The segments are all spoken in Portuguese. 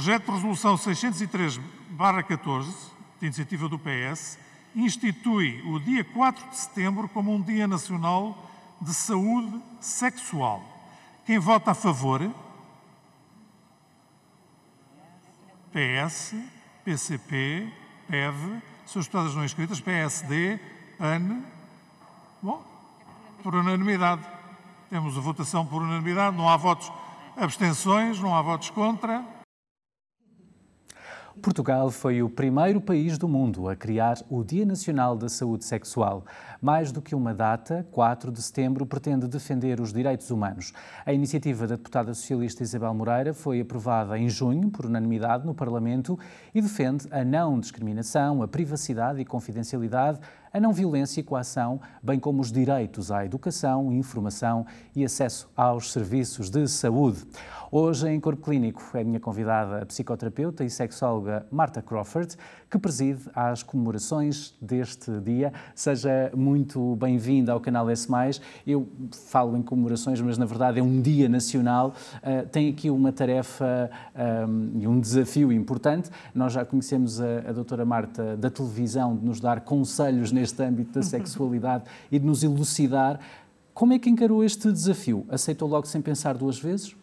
Projeto de Resolução 603-14, de iniciativa do PS, institui o dia 4 de setembro como um Dia Nacional de Saúde Sexual. Quem vota a favor? PS, PCP, PEV, suas deputadas não inscritas, PSD, PAN. Bom, por unanimidade. Temos a votação por unanimidade, não há votos abstenções, não há votos contra. Portugal foi o primeiro país do mundo a criar o Dia Nacional da Saúde Sexual. Mais do que uma data, 4 de setembro pretende defender os direitos humanos. A iniciativa da deputada socialista Isabel Moreira foi aprovada em junho, por unanimidade, no Parlamento e defende a não discriminação, a privacidade e confidencialidade, a não violência e coação, bem como os direitos à educação, informação e acesso aos serviços de saúde. Hoje, em Corpo Clínico, é a minha convidada a psicoterapeuta e sexóloga Marta Crawford, que preside as comemorações deste dia. Seja muito bem-vinda ao canal S. Eu falo em comemorações, mas na verdade é um dia nacional. Uh, tem aqui uma tarefa um, e um desafio importante. Nós já conhecemos a, a doutora Marta da televisão de nos dar conselhos neste âmbito da sexualidade e de nos elucidar. Como é que encarou este desafio? Aceitou logo sem pensar duas vezes?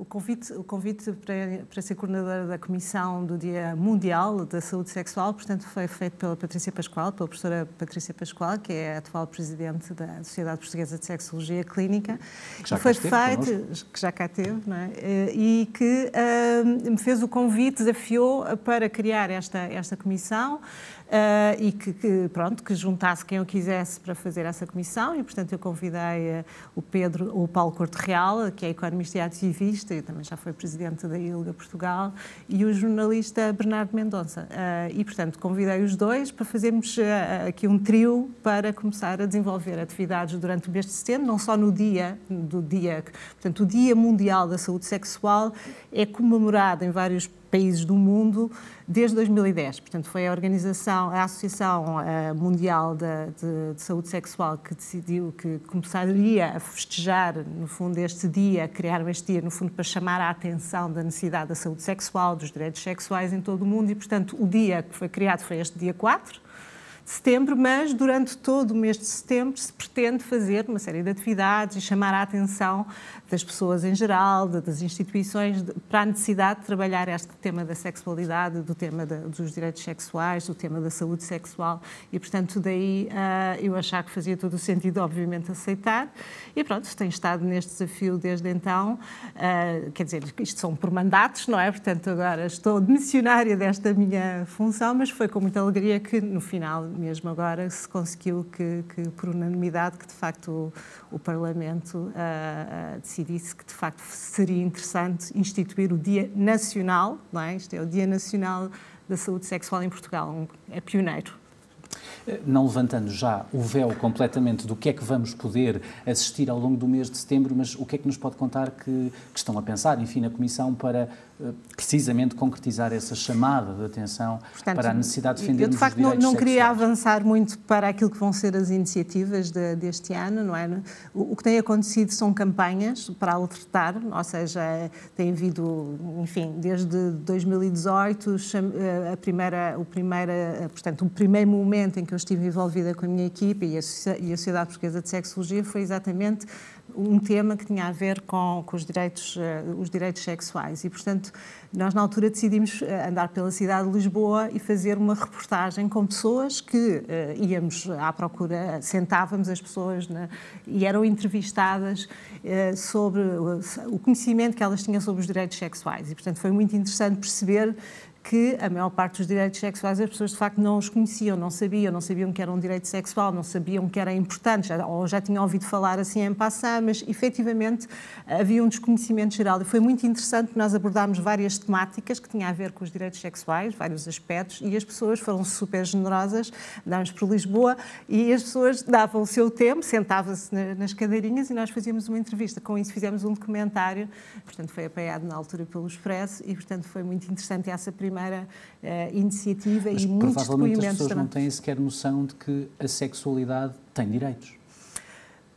O convite, o convite para, para ser coordenadora da Comissão do Dia Mundial da Saúde Sexual, portanto, foi feito pela Patrícia Pascoal, pela professora Patrícia Pascoal, que é a atual presidente da Sociedade Portuguesa de Sexologia Clínica. Que já foi feito, que já cá teve, não é? E que uh, me fez o convite, desafiou para criar esta, esta comissão. Uh, e que, que, pronto, que juntasse quem eu quisesse para fazer essa comissão e, portanto, eu convidei uh, o Pedro, o Paulo Corte Real, que é economista e ativista e também já foi presidente da ILGA Portugal, e o jornalista Bernardo Mendonça. Uh, e, portanto, convidei os dois para fazermos aqui um trio para começar a desenvolver atividades durante o mês de setembro, não só no dia do dia, portanto, o Dia Mundial da Saúde Sexual é comemorado em vários países do mundo desde 2010. Portanto, foi a organização, a Associação eh, Mundial de, de, de, Saúde Sexual que decidiu que começaria a festejar, no fundo, este dia, criar este dia, no fundo, para chamar a atenção da necessidade da saúde sexual, dos direitos sexuais em todo o mundo. E, portanto, o dia que foi criado foi este dia 4 setembro, mas durante todo o mês de setembro se pretende fazer uma série de atividades e chamar a atenção das pessoas em geral, das instituições, para a necessidade de trabalhar este tema da sexualidade, do tema dos direitos sexuais, do tema da saúde sexual e, portanto, daí uh, eu achar que fazia todo o sentido, obviamente, aceitar. E pronto, tenho estado neste desafio desde então, uh, quer dizer, isto são por mandatos, não é? Portanto, agora estou missionária desta minha função, mas foi com muita alegria que, no final, mesmo agora, se conseguiu que, que por unanimidade, que de facto o, o Parlamento uh, uh, decidisse que de facto seria interessante instituir o Dia Nacional, não é? Isto é o Dia Nacional da Saúde Sexual em Portugal, um, é pioneiro não levantando já o véu completamente do que é que vamos poder assistir ao longo do mês de setembro, mas o que é que nos pode contar que, que estão a pensar, enfim, na Comissão para eh, precisamente concretizar essa chamada de atenção Portanto, para a necessidade de defender Eu, de facto, não, não queria avançar muito para aquilo que vão ser as iniciativas de, deste ano, não é? O, o, que tem acontecido são campanhas para alertar, ou seja, tem havido, enfim, desde 2018, eh, a primeira, o, primeira, eh, portanto, o primeiro momento em que eu estive envolvida com a minha equipe e a, e a Sociedade Portuguesa de Sexologia foi exatamente um tema que tinha a ver com, com os, direitos, uh, os direitos sexuais. E, portanto, nós na altura decidimos uh, andar pela cidade de Lisboa e fazer uma reportagem com pessoas que uh, íamos à procura, sentávamos as pessoas e eram entrevistadas sobre o conhecimento que elas tinham sobre os direitos sexuais. E, portanto, foi muito interessante perceber que a maior parte dos direitos sexuais as pessoas de facto não os conheciam, não sabiam, não sabiam que era um direito sexual, não sabiam que era importante, já, ou já tinham ouvido falar assim em passar, mas efetivamente havia um desconhecimento geral. E foi muito interessante nós abordámos várias temáticas que tinham a ver com os direitos sexuais, vários aspectos, e as pessoas foram super generosas, andámos por Lisboa, e as pessoas davam o seu tempo, sentavam-se nas cadeirinhas e nós fazíamos uma entrevista. Com isso fizemos um documentário, portanto foi apoiado na altura pelo Expresso, e portanto foi muito interessante essa primeira primeira uh, iniciativa Mas e muitos provavelmente as pessoas também. não têm sequer noção de que a sexualidade tem direitos.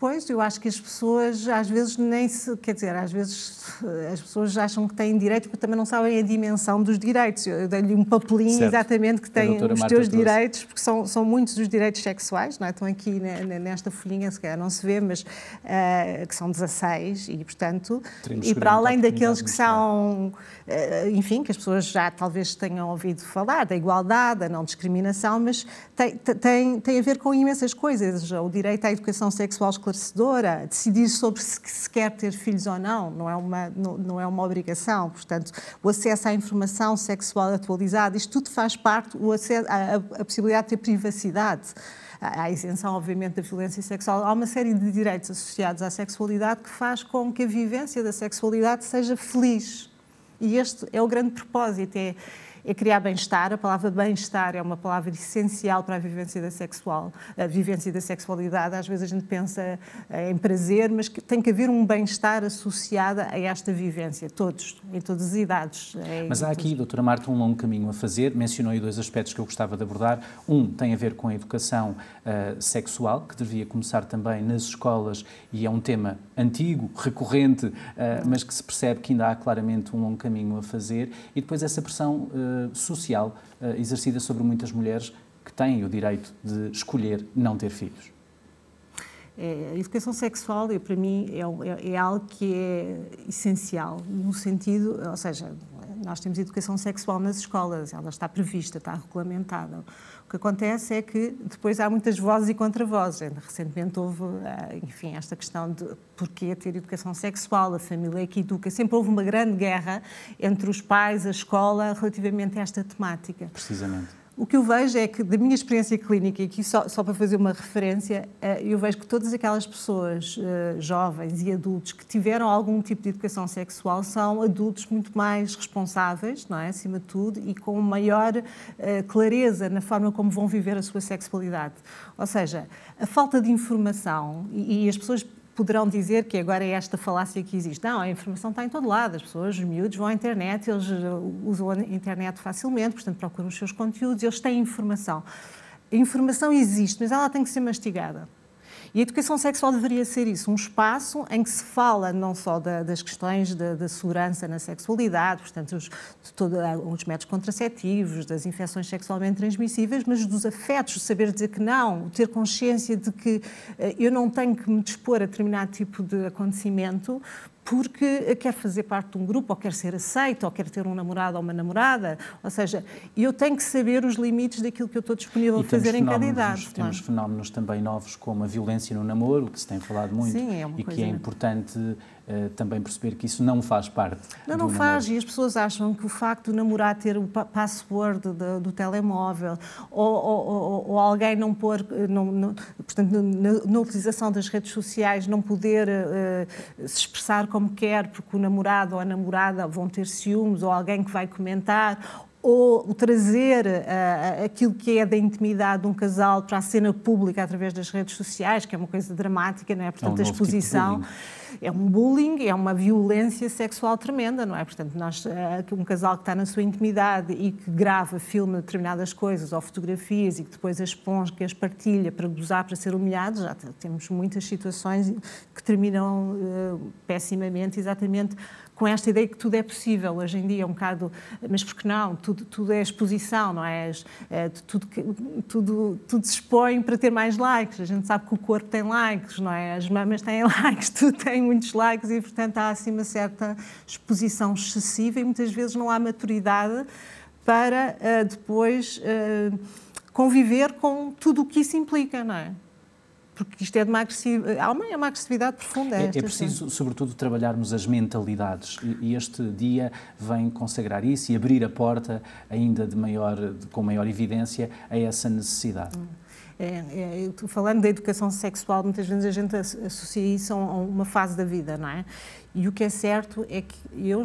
Pois, eu acho que as pessoas às vezes nem se. Quer dizer, às vezes as pessoas acham que têm direitos, porque também não sabem a dimensão dos direitos. Eu dei-lhe um papelinho certo. exatamente que tem os teus trouxe. direitos, porque são, são muitos os direitos sexuais, não é? Estão aqui nesta folhinha, se calhar não se vê, mas uh, que são 16, e portanto. E para além daqueles que são. Uh, enfim, que as pessoas já talvez tenham ouvido falar, da igualdade, da não discriminação, mas tem, tem, tem a ver com imensas coisas. O direito à educação sexual esclarecedora, decidir sobre se, se quer ter filhos ou não, não é, uma, não, não, é uma obrigação. Portanto, o acesso à informação sexual atualizada, isto tudo faz parte, o acesso, a, a possibilidade de ter privacidade à isenção, obviamente, da violência sexual. Há uma série de direitos associados à sexualidade que faz com que a vivência da sexualidade seja feliz. E este é o grande propósito, é, é criar bem-estar. A palavra bem-estar é uma palavra essencial para a vivência da sexual, a vivência da sexualidade. Às vezes a gente pensa eh, em prazer, mas tem que haver um bem-estar associado a esta vivência, todos, em todas as idades. É, mas há aqui, doutora Marta, um longo caminho a fazer. Mencionou aí dois aspectos que eu gostava de abordar. Um tem a ver com a educação uh, sexual, que devia começar também nas escolas, e é um tema antigo, recorrente, uh, mas que se percebe que ainda há claramente um longo caminho a fazer. E depois essa pressão uh, social exercida sobre muitas mulheres que têm o direito de escolher não ter filhos. É, a educação sexual, para mim, é, é, é, algo que é essencial, no sentido, ou seja, nós temos educação sexual nas escolas, ela está prevista, está regulamentada que acontece é que depois há muitas vozes e contravozes. Recentemente houve, eh, enfim, esta questão de porquê ter educação sexual, a família que educa. Sempre houve uma grande guerra entre os pais, a escola, relativamente a esta temática. Precisamente. O que eu vejo é que, da minha experiência clínica, e aqui só, só para fazer uma referência, eh, eu vejo que todas aquelas pessoas uh, jovens e adultos que tiveram algum tipo de educação sexual são adultos muito mais responsáveis, não é? acima de tudo, e com maior uh, clareza na forma como vão viver a sua sexualidade. Ou seja, a falta de informação, e, e as pessoas poderão dizer que agora é esta falácia que existe. Não, a informação está em todo lado. As pessoas, os miúdos, vão à internet, eles uh, usam a internet facilmente, portanto, procuram os seus conteúdos, eles têm informação. A informação existe, mas ela tem que ser mastigada. E a educação sexual deveria ser isso, um espaço em que se fala não só da, das questões da, da, segurança na sexualidade, portanto, os, todo, os métodos contraceptivos, das infecções sexualmente transmissíveis, mas dos afetos, saber dizer que não, ter consciência de que eh, eu não tenho que me dispor a determinado tipo de acontecimento porque quer fazer parte de um grupo, ou quer ser aceito, ou quer ter um namorado ou uma namorada. Ou seja, eu tenho que saber os limites daquilo que eu estou disponível a fazer em cada idade. Temos é? fenómenos também novos, como a violência no namoro, que se tem falado muito Sim, é e que é importante uh, também perceber que isso não faz parte. Não, não faz, e as pessoas acham que o facto de namorar ter o password do, do telemóvel ou, ou, ou, alguém não pôr, eh, não, não, portanto, na, na, utilização das redes sociais, não poder uh, se expressar como quer, porque o namorado ou a namorada vão ter ciúmes, ou alguém que vai comentar, ou trazer uh, aquilo que é da intimidade de um casal para a cena pública através das redes sociais, que é uma coisa dramática, não é? Portanto, é um a tipo exposição. Tipo é um bullying, é uma violência sexual tremenda, não é? Portanto, nós, eh, um casal que está na sua intimidade e que grava, filma determinadas coisas ou fotografias e que depois as que as partilha para gozar, para ser humilhado, já temos muitas situações que terminam uh, pessimamente, exatamente com esta ideia que tudo é possível. Hoje em dia é um bocado, mas por que não? Tudo, tudo é exposição, não é? é tudo, tudo, tudo se expõe para ter mais likes. A gente sabe que o corpo tem likes, não é? As mamas têm likes, tudo tem muitos likes e, portanto, há assim uma certa exposição excessiva e muitas vezes não há maturidade para uh, depois uh, conviver com tudo o que isso implica, não é? porque isto é de uma agressividade, há uma, é uma agressividade profunda. É, é preciso, sobretudo, trabalharmos as mentalidades e este dia vem consagrar isso e abrir a porta ainda de maior, com maior evidência a essa necessidade. Hum. É, é, falando da educação sexual, muitas vezes a gente associa isso a uma fase da vida, não é? E o que é certo é que eu,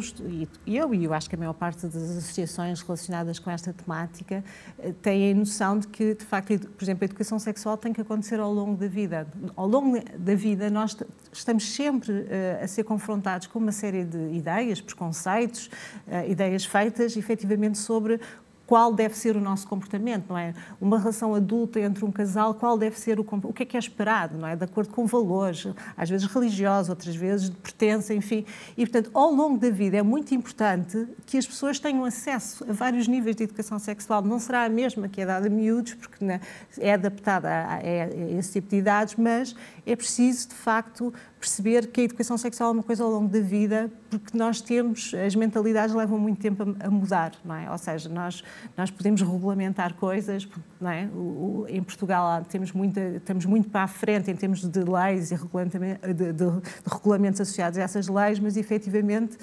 eu e eu acho que a maior parte das associações relacionadas com esta temática eh, têm a noção de que, de facto, por exemplo, a educação sexual tem que acontecer ao longo da vida. Ao longo da vida, nós estamos sempre eh, a ser confrontados com uma série de ideias, preconceitos, eh, ideias feitas, efetivamente, sobre qual deve ser o nosso comportamento, não é? Uma relação adulta entre um casal, qual deve ser o o que é que é esperado, não é? De acordo com valores, às vezes religiosos, outras vezes de pertença, enfim. E, portanto, ao longo da vida é muito importante que as pessoas tenham acesso a vários níveis de educação sexual. Não será a mesma que é dada a miúdos, porque né, é adaptada a, esse tipo de idades, mas é preciso, de facto, perceber que a educação sexual é uma coisa ao longo da vida, porque nós temos, as mentalidades levam muito tempo a, a mudar, não é? Ou seja, nós, nós podemos regulamentar coisas, não é? O, o, em Portugal temos muita, estamos muito para a frente em termos de leis e de, de, de regulamentos associados a essas leis, mas efetivamente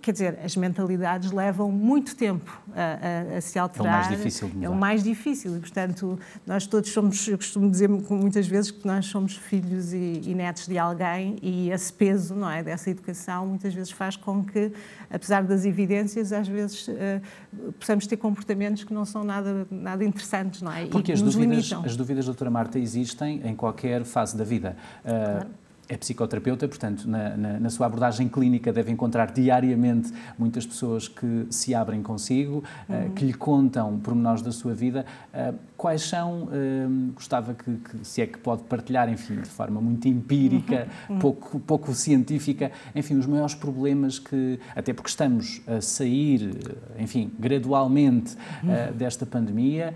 quer dizer, as mentalidades levam muito tempo a, a, a, se alterar. É o mais difícil de mudar. É o mais difícil e, portanto, nós todos somos, eu costumo dizer muitas vezes que nós somos filhos e, e, netos de alguém e esse peso, não é, dessa educação muitas vezes faz com que, apesar das evidências, às vezes uh, possamos ter comportamentos que não são nada, nada interessantes, não é? Porque as dúvidas, as dúvidas, doutora Marta, existem em qualquer fase da vida. Uh, claro é psicoterapeuta, portanto, na, na, na, sua abordagem clínica deve encontrar diariamente muitas pessoas que se abrem consigo, eh, uhum. uh, que lhe contam pormenores da sua vida. Uh, quais são, uh, gostava que, que, se é que pode partilhar, enfim, de forma muito empírica, uhum. pouco, pouco científica, enfim, os maiores problemas que, até porque estamos a sair, enfim, gradualmente uhum. desta pandemia,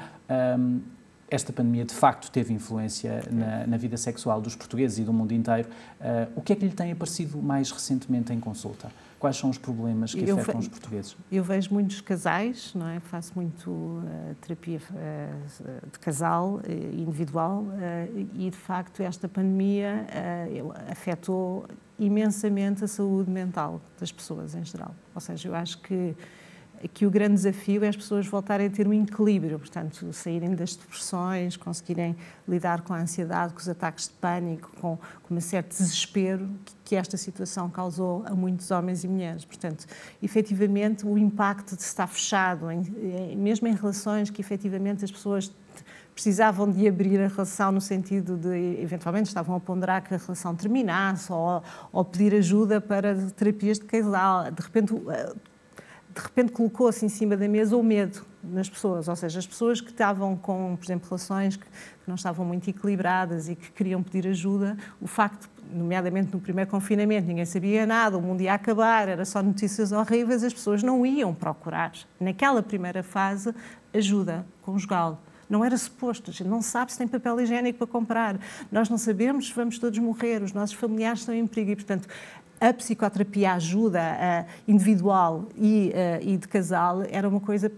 um, esta pandemia de facto teve influência na, na, vida sexual dos portugueses e do mundo inteiro. Uh, o que é que lhe tem aparecido mais recentemente em consulta? Quais são os problemas que eu afetam os portugueses? Eu vejo muitos casais, não é? Faço muito uh, terapia uh, de casal, individual, e de facto esta pandemia afetou imensamente a saúde mental das pessoas em geral. Ou seja, eu acho que que o grande desafio é as pessoas voltarem a ter um equilíbrio, portanto, saírem das depressões, conseguirem lidar com a ansiedade, com os ataques de pânico, com, com um certo desespero que, que, esta situação causou a muitos homens e mulheres. Portanto, efetivamente, o impacto de estar fechado, em, em, mesmo em relações que efetivamente as pessoas precisavam de abrir a relação no sentido de, eventualmente, estavam a ponderar que a relação terminasse ou, ou pedir ajuda para terapias de casal. De repente, de repente colocou-se em cima da mesa o medo nas pessoas, ou seja, as pessoas que estavam com, por exemplo, relações que, não estavam muito equilibradas e que queriam pedir ajuda, o facto, nomeadamente no primeiro confinamento, ninguém sabia nada, o mundo ia acabar, era só notícias horríveis, as pessoas não iam procurar, naquela primeira fase, ajuda conjugal. Não era suposto, a gente não sabe se tem papel higiênico para comprar, nós não sabemos se vamos todos morrer, os nossos familiares estão em perigo e, portanto, a psicoterapia ajuda uh, individual e, uh, e de casal era uma coisa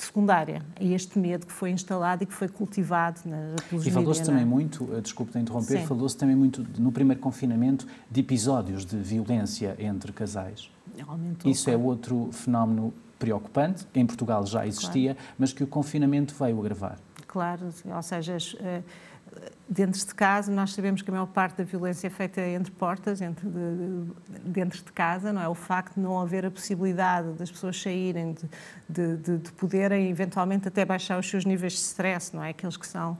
secundária a este medo que foi instalado e que foi cultivado na E falou-se também é? muito, eh, desculpe de interromper, falou-se também muito no primeiro confinamento de episódios de violência entre casais. Aumentou, Isso é outro fenómeno preocupante, em Portugal já existia, claro. mas que o confinamento veio agravar. Claro, ou seja, dentro de casa, nós sabemos que a maior parte da violência é feita entre portas, entre de, dentro de casa, não é? O facto de não haver a possibilidade das pessoas saírem, de, de, de poderem eventualmente até baixar os seus níveis de stress, não é? Aqueles que são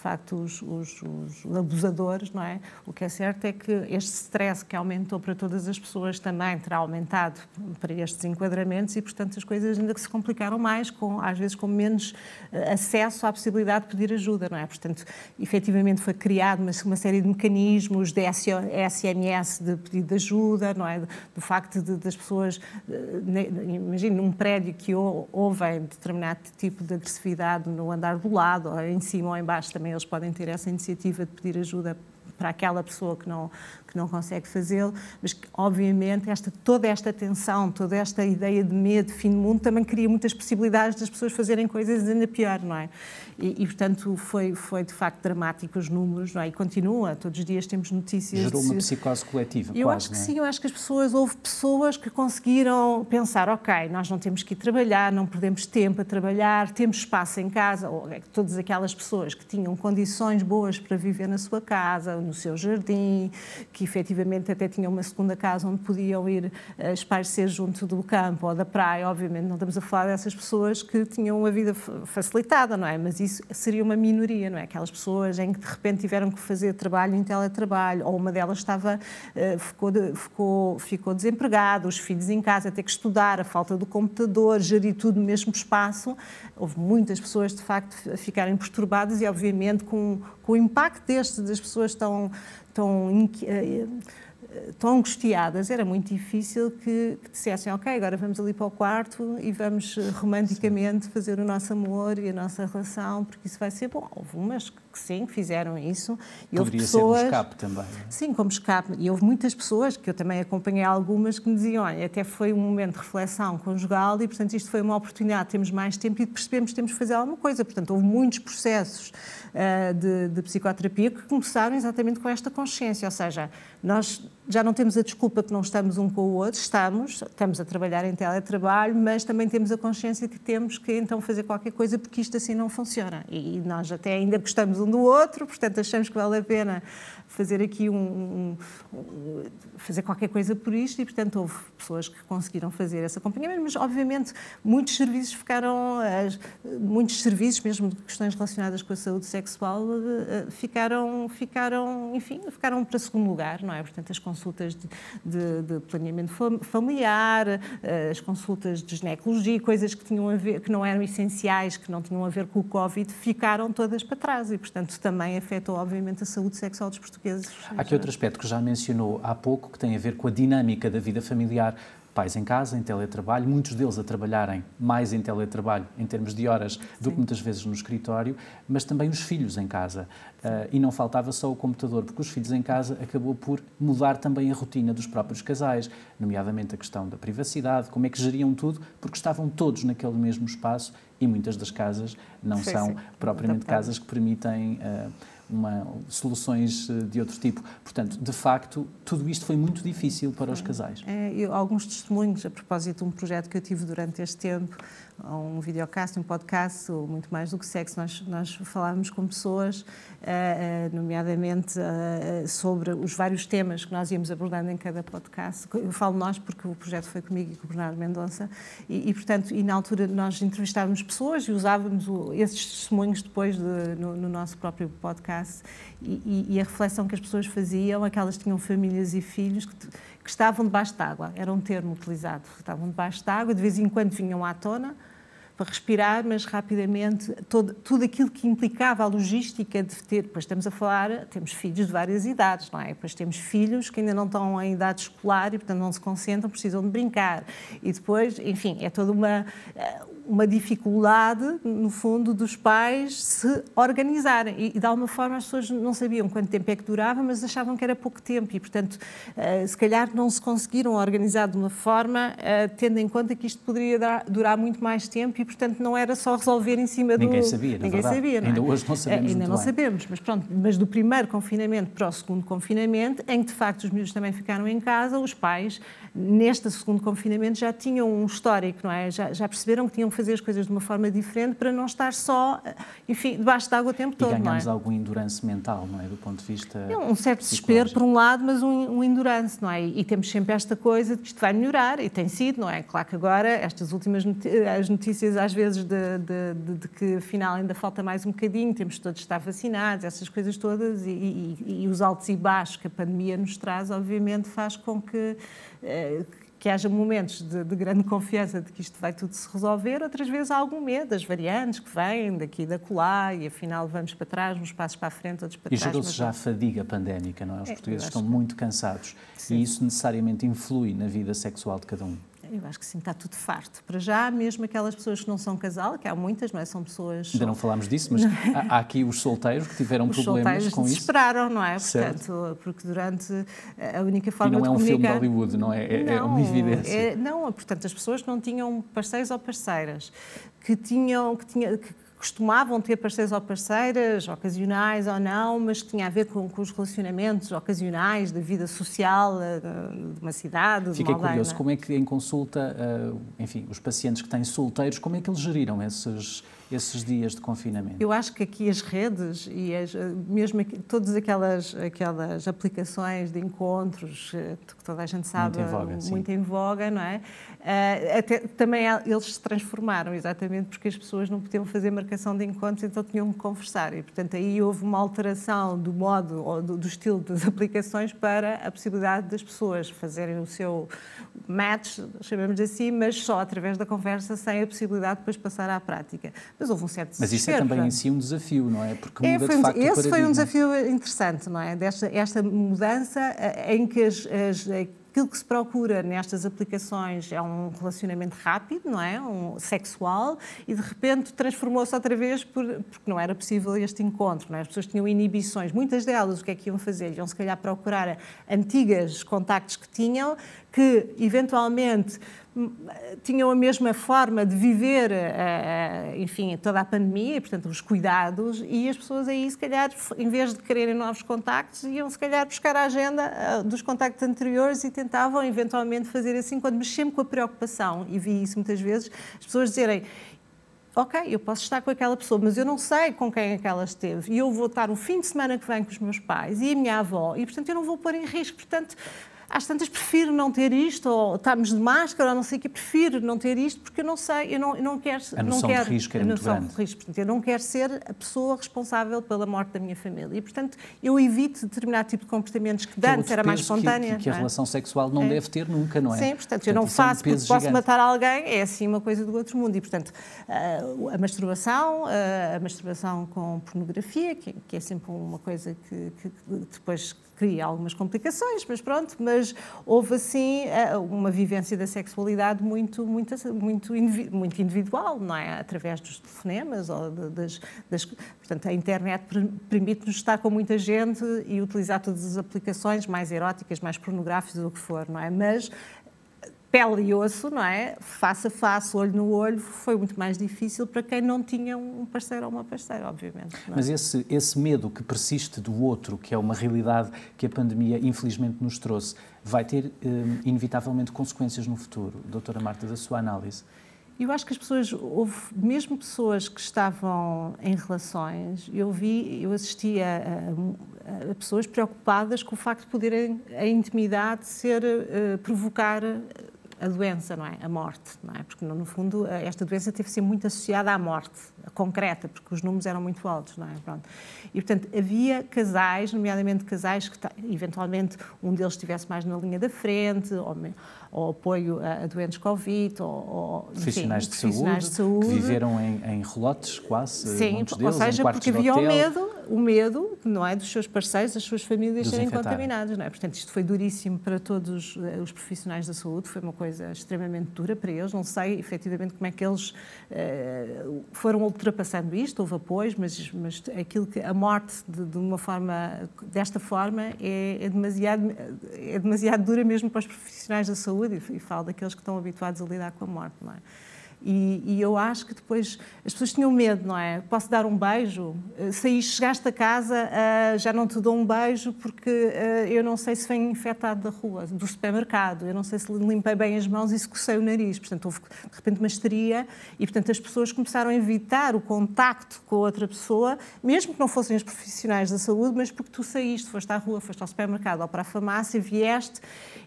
facto os, os, os, abusadores, não é? O que é certo é que este stress que aumentou para todas as pessoas também terá aumentado para estes enquadramentos e, portanto, as coisas ainda se complicaram mais, com, às vezes com menos eh, acesso à possibilidade de pedir ajuda, não é? Portanto, efetivamente foi criado uma, uma série de mecanismos de SMS de pedido de ajuda, não é? Do facto de, das pessoas, eh, imagine, num prédio que houve determinado tipo de agressividade no andar do lado, ou em cima ou em baixo também eles podem ter essa iniciativa de pedir ajuda para aquela pessoa que não, que não consegue fazê-lo, mas que, obviamente, esta, toda esta tensão, toda esta ideia de medo, fim do mundo, também cria muitas possibilidades das pessoas fazerem coisas ainda pior, não é? E, e, portanto, foi, foi de facto dramático os números, não é? E continua, todos os dias temos notícias. Gerou uma psicose coletiva, Eu quase, acho que é? sim, eu acho que as pessoas, houve pessoas que conseguiram pensar, ok, nós não temos que ir trabalhar, não perdemos tempo a trabalhar, temos espaço em casa, ou é todas aquelas pessoas que tinham condições boas para viver na sua casa, no seu jardim, que efetivamente até tinham uma segunda casa onde podiam ir uh, espairecer junto do campo ou da praia. Obviamente não estamos a falar dessas pessoas que tinham uma vida facilitada, não é? Mas isso seria uma minoria, não é? Aquelas pessoas em que de repente tiveram que fazer trabalho em teletrabalho ou uma delas estava, uh, ficou, ficou, ficou desempregada, os filhos em casa, ter que estudar, a falta do computador, gerir tudo no mesmo espaço. Houve muitas pessoas, de facto, a ficarem perturbadas e, obviamente, com, com o impacto deste, das pessoas tão, tão eh, tão angustiadas, era muito difícil que, que dissessem, ok, agora vamos ali para o quarto e vamos eh, romanticamente fazer o nosso amor e a nossa relação, porque isso vai ser bom. Houve umas que sim, que fizeram isso. E Poderia houve pessoas, ser um escape também. É? Sim, como escape. E houve muitas pessoas, que eu também acompanhei algumas, que me diziam, olha, até foi um momento de reflexão conjugal e, portanto, isto foi uma oportunidade, temos mais tempo e percebemos que temos que fazer alguma coisa. Portanto, houve muitos processos uh, de, de psicoterapia que começaram exatamente com esta consciência, ou seja, nós já não temos a desculpa que não estamos um com o outro, estamos, estamos a trabalhar em teletrabalho, mas também temos a consciência que temos que então fazer qualquer coisa porque isto assim não funciona. E nós até ainda gostamos um do outro, portanto achamos que vale a pena fazer aqui um, um, um, fazer qualquer coisa por isto e portanto houve pessoas que conseguiram fazer esse acompanhamento, mas obviamente muitos serviços ficaram muitos serviços mesmo de questões relacionadas com a saúde sexual eh, ficaram ficaram enfim ficaram para segundo lugar não é? Portanto as consultas de, de, de planeamento familiar eh, as consultas de ginecologia coisas que tinham a ver que não eram essenciais que não tinham a ver com o covid ficaram todas para trás e portanto também afetou obviamente a saúde sexual dos portugueses Há aqui outro aspecto que já mencionou há pouco, que tem a ver com a dinâmica da vida familiar. Pais em casa, em teletrabalho, muitos deles a trabalharem mais em teletrabalho, em termos de horas, Sim. do que muitas vezes no escritório, mas também os filhos em casa. Uh, e não faltava só o computador, porque os filhos em casa acabou por mudar também a rotina dos próprios casais, nomeadamente a questão da privacidade, como é que geriam tudo, porque estavam todos naquele mesmo espaço e muitas das casas não são sim. propriamente casas que permitem. Uh, uma, soluções eh, de outro tipo. Portanto, de facto, tudo isto foi muito difícil para os casais. É, eu, alguns testemunhos a propósito de um projeto que eu tive durante este tempo, um videocast, um podcast, ou muito mais do que sexo, nós, nós falávamos com pessoas, uh, nomeadamente uh, sobre os vários temas que nós íamos abordando em cada podcast. Eu falo nós porque o projeto foi comigo e com o Bernardo Mendonça, e, e portanto, e na altura nós entrevistávamos pessoas e usávamos o, esses testemunhos depois de, no, no nosso próprio podcast e, e, a reflexão que as pessoas faziam é que tinham famílias e filhos que, que estavam debaixo d'água, era um termo utilizado, estavam debaixo d'água, de vez em quando vinham à tona para respirar, mas rapidamente todo, tudo aquilo que implicava a logística de ter, depois estamos a falar, temos filhos de várias idades, não é? Depois temos filhos que ainda não estão em idade escolar e, portanto, não se concentram, precisam de brincar. E depois, enfim, é toda uma uma dificuldade, no fundo, dos pais se organizarem. E, de alguma forma, as pessoas não sabiam quanto tempo é que durava, mas achavam que era pouco tempo. E, portanto, uh, se calhar não se conseguiram organizar de uma forma, uh, tendo em conta que isto poderia durar muito mais tempo e, portanto, não era só resolver em cima do. Ninguém sabia, na Ninguém verdade. sabia. Não é? Ainda hoje não sabemos. Uh, ainda não bem. sabemos, mas pronto. Mas do primeiro confinamento para o segundo confinamento, em que de facto os miúdos também ficaram em casa, os pais, neste segundo confinamento, já tinham um histórico, não é? Já, já perceberam que tinham que fazer as coisas de uma forma diferente para não estar só, enfim, debaixo de água o tempo todo. E ganhamos não é? algum endurance mental, não é? Do ponto de vista. É um certo desespero, por um lado, mas um, um endurance, não é? E, temos sempre esta coisa de que isto vai melhorar, e tem sido, não é? Claro que agora, estas últimas as notícias, às vezes, de, de, de, que afinal ainda falta mais um bocadinho, temos todos de estar vacinados, essas coisas todas, e, e, e os altos e baixos que a pandemia nos traz, obviamente, faz com que. Eh, que haja momentos de, de, grande confiança de que isto vai tudo se resolver, outras vezes há algum medo das variantes que vêm daqui e da colar e afinal vamos para trás, uns passos para a frente, outros para e trás. E gerou-se já a fadiga pandémica, não é? Os é, portugueses estão que... muito cansados Sim. e isso necessariamente influi na vida sexual de cada um. Eu acho que sim, está tudo farto. Para já, mesmo aquelas pessoas que não são casal, que há muitas, não é? São pessoas. Ainda não falámos disso, mas há, aqui os solteiros que tiveram os problemas com isso. desesperaram, não é? Certo. Portanto, porque durante a única forma de. E não é um comunicar... filme de Hollywood, não é? É, não, é uma evidência. É, não, portanto, as pessoas que não tinham parceiros ou parceiras, que tinham. Que tinha, que, costumavam ter parceiros ou parceiras, ocasionais ou não, mas que tinha a ver com, com os relacionamentos ocasionais da vida social eh, de uma cidade, Fiquei de uma aldeia. curioso, como é que em consulta, eh, enfim, os pacientes que têm solteiros, como é que eles geriram esses esses dias de confinamento? Eu acho que aqui as redes e as, mesmo aqui, todas aquelas, aquelas aplicações de encontros que toda a gente sabe muito em voga, muito em voga não é? Uh, até, também eles se transformaram exatamente porque as pessoas não podiam fazer marcação de encontros, então tinham que conversar e portanto aí houve uma alteração do modo ou do, do estilo das aplicações para a possibilidade das pessoas fazerem o seu match, chamamos assim, mas só através da conversa, sem a possibilidade de depois passar à prática. Mas houve um certo Mas isso é também em si um desafio, não é? Porque muda é, foi, de facto Esse foi um desafio interessante, não é? Desta, esta mudança eh, em que as, as Aquilo que se procura nestas aplicações é um relacionamento rápido, não é? Um sexual, e de repente transformou-se outra vez por, porque não era possível este encontro, não é? As pessoas tinham inibições. Muitas delas, o que é que iam fazer? Iam se calhar procurar antigas contactos que tinham, que eventualmente tinham a mesma forma de viver, eh, eh, enfim, toda a pandemia, e, portanto, os cuidados, e as pessoas aí, se calhar, em vez de quererem novos contactos, iam, se calhar, buscar a agenda eh, dos contactos anteriores e tentavam, eventualmente, fazer assim, quando sempre com a preocupação, e vi isso muitas vezes, as pessoas dizerem ok, eu posso estar com aquela pessoa, mas eu não sei com quem é que ela esteve, e eu vou estar o fim de semana que vem com os meus pais e a minha avó, e, portanto, eu não vou pôr em risco. Portanto, às tantas prefiro não ter isto, ou estamos de máscara, ou não sei o que, prefiro não ter isto, porque eu não sei, eu não, eu não quero... A noção não quero, de risco é muito grande. De risco, portanto, eu não quero ser a pessoa responsável pela morte da minha família. E, portanto, eu evito determinado tipo de comportamentos que, que é antes era mais espontânea. Que, que a é? relação sexual não é. deve ter nunca, não é? Sim, portanto, portanto eu não faço porque posso gigante. matar alguém, é assim uma coisa do outro mundo. E, portanto, a masturbação, a masturbação com pornografia, que, que é sempre uma coisa que, que depois cria algumas complicações, mas pronto, mas houve assim eh, uma vivência da sexualidade muito, muito, muito, muito individual, não é? Através dos telefonemas ou das, das portanto a internet permite-nos estar com muita gente e utilizar todas as aplicações mais eróticas, mais pornográficas, o que for, não é? Mas pele e osso, não é? Face a face, olho no olho, foi muito mais difícil para quem não tinha um parceiro ou uma parceira, obviamente. É? Mas esse, esse medo que persiste do outro, que é uma realidade que a pandemia infelizmente nos trouxe, vai ter hum, inevitavelmente consequências no futuro. Doutora Marta, da sua análise. Eu acho que as pessoas, houve mesmo pessoas que estavam em relações, eu vi, eu assistia a, a, pessoas preocupadas com o facto de poderem a intimidade ser uh, provocar a doença, não é? A morte, não é? Porque, no fundo, esta doença teve ser muito associada à morte concreta, porque os números eram muito altos, não é? Pronto. E, portanto, havia casais, nomeadamente casais que, eventualmente, um deles estivesse mais na linha da frente, ou, ou apoio a, a doentes Covid, ou, ou profissionais, de, saúde, de, saúde, que viveram em, em relotes quase, Sim, deles, ou seja, porque havia o medo, o medo, não é, dos seus parceiros, das suas famílias serem contaminados, não é? Portanto, isto foi duríssimo para todos eh, os profissionais da saúde, foi uma coisa extremamente dura para eles, não sei efetivamente como é que eles uh, foram ultrapassando isto, houve apoios, mas, mas aquilo que a morte de, de uma forma, desta forma, é, é, demasiado, é demasiado dura mesmo para os profissionais da saúde, saúde e, falo daqueles que estão habituados a lidar com a morte, não é? E, e, eu acho que depois as pessoas tinham medo, não é? Posso dar um beijo? Eh, Saí, chegaste a casa, uh, já não te dou um beijo porque uh, eu não sei se vem infectado da rua, do supermercado, eu não sei se limpei bem as mãos e se cocei o nariz. Portanto, houve de repente uma histeria e, portanto, as pessoas começaram a evitar o contacto com outra pessoa, mesmo que não fossem os profissionais da saúde, mas porque tu saíste, foste à rua, foste ao supermercado ou para a farmácia, vieste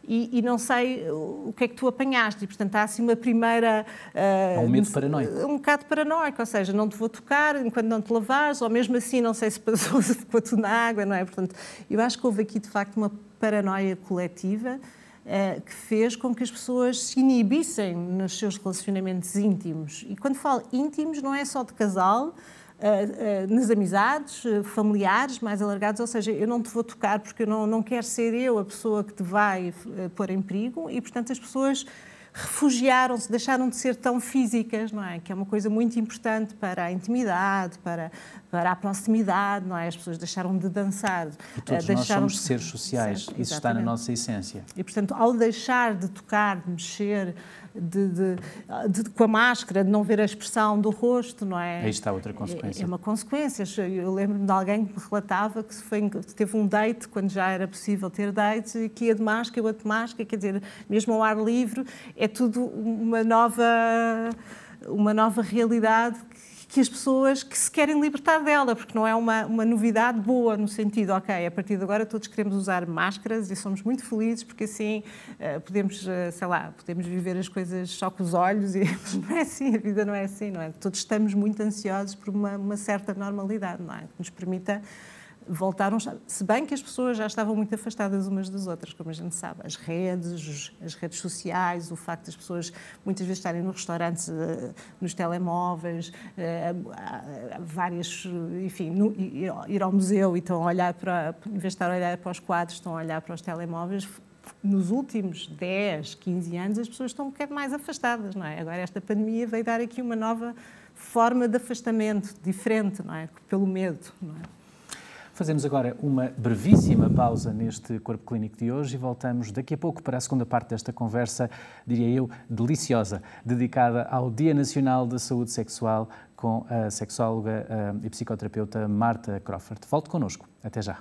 e, e, não sei o que é que tu apanhaste. E, portanto, há assim uma primeira. Uh, há um medo paranoico. Um bocado paranoico, ou seja, não te vou tocar enquanto não te lavares, ou mesmo assim, não sei se passou, se ficou tudo na água, não é? Portanto, eu acho que houve aqui, de facto, uma paranoia coletiva. Uh, que fez com que as pessoas se inibissem nos seus relacionamentos íntimos. E quando falo íntimos, não é só de casal, Uh, uh, nas amizades, uh, familiares mais alargados, ou seja, eu não te vou tocar porque eu não, não quero ser eu a pessoa que te vai pôr em perigo e, portanto, as pessoas refugiaram-se, deixaram de ser tão físicas, não é? Que é uma coisa muito importante para a intimidade, para, para a proximidade, não é? As pessoas deixaram de dançar. E todos deixaram nós somos seres sociais, isso está na nossa essência. E, portanto, ao deixar de tocar, de mexer, de, de, de, com a máscara, de não ver a expressão do rosto, não é? Aí está outra consequência. É, é uma consequência. Eu lembro-me de alguém que me relatava que, foi, que teve um date, quando já era possível ter dates, e que ia de máscara, eu de máscara, quer dizer, mesmo ao ar livre, é tudo uma nova, uma nova realidade que as pessoas que se querem libertar dela, porque não é uma, uma novidade boa no sentido, ok, a partir de agora todos queremos usar máscaras e somos muito felizes porque assim uh, podemos, uh, sei lá, podemos viver as coisas só com os olhos e não é assim, a vida não é assim, não é? Todos estamos muito ansiosos por uma, uma certa normalidade, não é? Que nos permita voltaram, se bem que as pessoas já estavam muito afastadas umas das outras, como a gente sabe, as redes, as redes sociais, o facto das pessoas muitas vezes estarem nos restaurantes, eh, nos telemóveis, eh, várias, enfim, ir ao museu e estão a olhar para, em vez de estar a olhar para os quadros, estão a olhar para os telemóveis, nos últimos 10, 15 anos as pessoas estão um bocado mais afastadas, não é? Agora esta pandemia veio dar aqui uma nova forma de afastamento, diferente, não é? Pelo medo, não é? Fazemos agora uma brevíssima pausa neste Corpo Clínico de hoje e voltamos daqui a pouco para a segunda parte desta conversa, diria eu, deliciosa, dedicada ao Dia Nacional da Saúde Sexual com a sexóloga e psicoterapeuta Marta Crawford. Volte connosco. Até já.